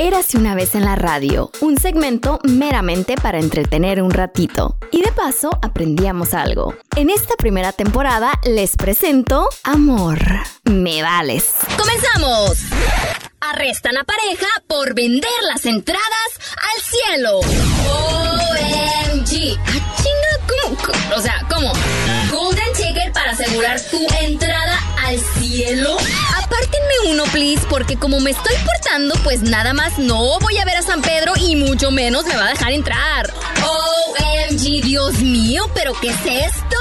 Érase una vez en la radio, un segmento meramente para entretener un ratito. Y de paso aprendíamos algo. En esta primera temporada les presento Amor. Me vales. ¡Comenzamos! Arrestan a pareja por vender las entradas al cielo. OMG. Ah, chinga, ¿cómo? O sea, ¿cómo? Golden Ticket para asegurar tu entrada al cielo. Uno, please, porque como me estoy portando, pues nada más no voy a ver a San Pedro y mucho menos me va a dejar entrar. OMG, Dios mío, ¿pero qué es esto?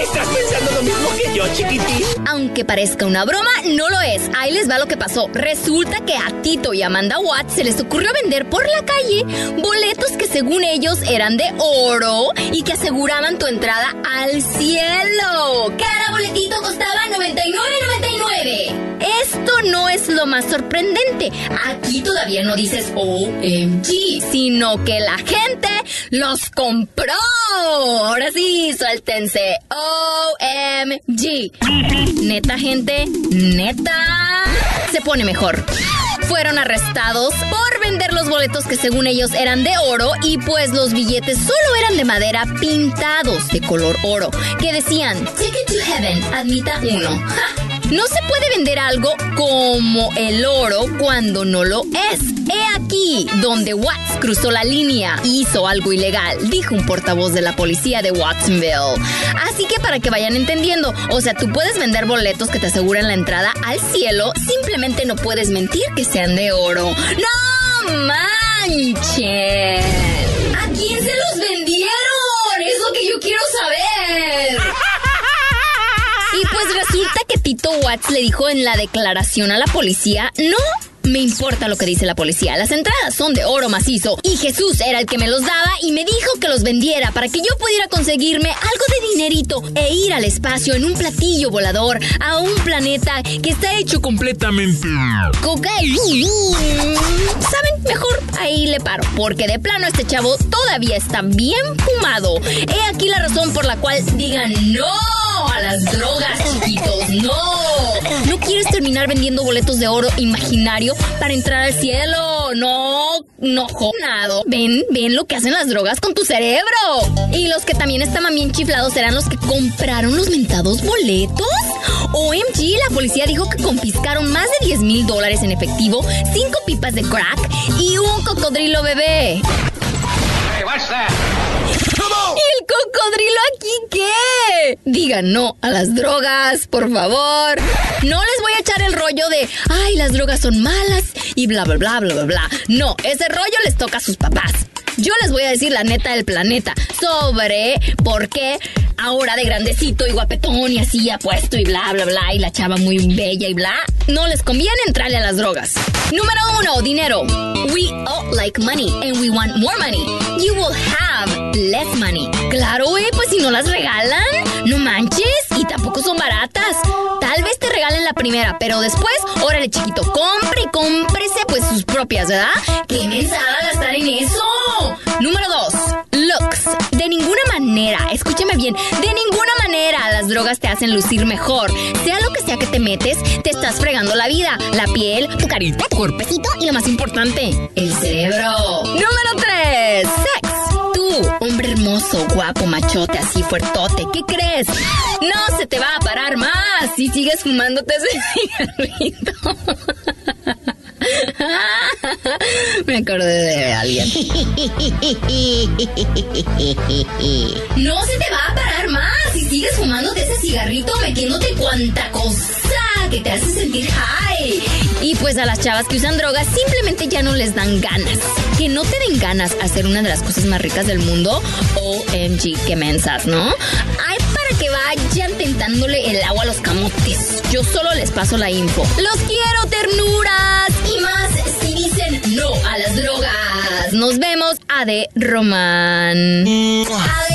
¿Estás pensando lo mismo que yo, chiquitín? Aunque parezca una broma, no lo es. Ahí les va lo que pasó. Resulta que a Tito y Amanda Watts se les ocurrió vender por la calle boletos que según ellos eran de oro y que aseguraban tu entrada al cielo. Cada más sorprendente. Aquí todavía no dices OMG, sino que la gente los compró. Ahora sí, suéltense. OMG. Neta, gente, neta. Se pone mejor. Fueron arrestados por vender los boletos que según ellos eran de oro y pues los billetes solo eran de madera pintados de color oro que decían Ticket to Heaven, admita uno. Ja. No se puede vender algo como el oro cuando no lo es. He aquí donde Watts cruzó la línea hizo algo ilegal, dijo un portavoz de la policía de Watsonville. Así que para que vayan entendiendo, o sea, tú puedes vender boletos que te aseguran la entrada al cielo, simplemente no puedes mentir que sean de oro. ¡No manches! Resulta que Tito Watts le dijo en la declaración a la policía, no me importa lo que dice la policía, las entradas son de oro macizo y Jesús era el que me los daba y me dijo que los vendiera para que yo pudiera conseguirme algo de dinerito e ir al espacio en un platillo volador a un planeta que está hecho completamente. cocaína. ¿Saben? Mejor ahí le paro, porque de plano este chavo todavía está bien fumado. He aquí la razón por la cual digan no las drogas, chiquitos, no. ¿No quieres terminar vendiendo boletos de oro imaginario para entrar al cielo? No, no nada. Ven, ven lo que hacen las drogas con tu cerebro. Y los que también estaban bien chiflados eran los que compraron los mentados boletos. OMG, la policía dijo que confiscaron más de 10 mil dólares en efectivo, cinco pipas de crack y un cocodrilo bebé. ¿Y el cocodrilo aquí qué? Digan no a las drogas, por favor. No les voy a echar el rollo de, ay, las drogas son malas y bla, bla, bla, bla, bla, bla. No, ese rollo les toca a sus papás. Yo les voy a decir la neta del planeta sobre por qué ahora de grandecito y guapetón y así apuesto y bla, bla, bla, y la chava muy bella y bla, no les conviene entrarle a las drogas. Número uno, dinero. We all like money and we want more money. You will have less money. Claro, güey, pues si no las regalan, no manches, y tampoco son baratas. Tal vez te regalen la primera, pero después, órale chiquito, compre y cómprese pues sus propias, ¿verdad? ¡Qué mensada gastar en eso! Número dos, looks. De ninguna manera, escúcheme bien, de ninguna manera las drogas te hacen lucir mejor. Sea lo que sea que te metes, te estás fregando la vida, la piel, tu carita, tu cuerpecito y lo más importante, el cerebro. Número 3, sex. Tú, hombre hermoso, guapo, machote, así fuertote, ¿qué crees? No se te va a parar más si sigues fumándote ese cigarrito. Me acordé de alguien. No se te va a parar más si sigues fumándote ese cigarrito, metiéndote cuanta cosa que te hace sentir high. Y pues a las chavas que usan drogas simplemente ya no les dan ganas. Que no te den ganas hacer una de las cosas más ricas del mundo. OMG, qué mensas, ¿no? Ay, para que vayan tentándole el agua a los camotes. Yo solo les paso la info. Los quiero, ternuras. Y más no a las drogas. Nos vemos, Ade Román. Ade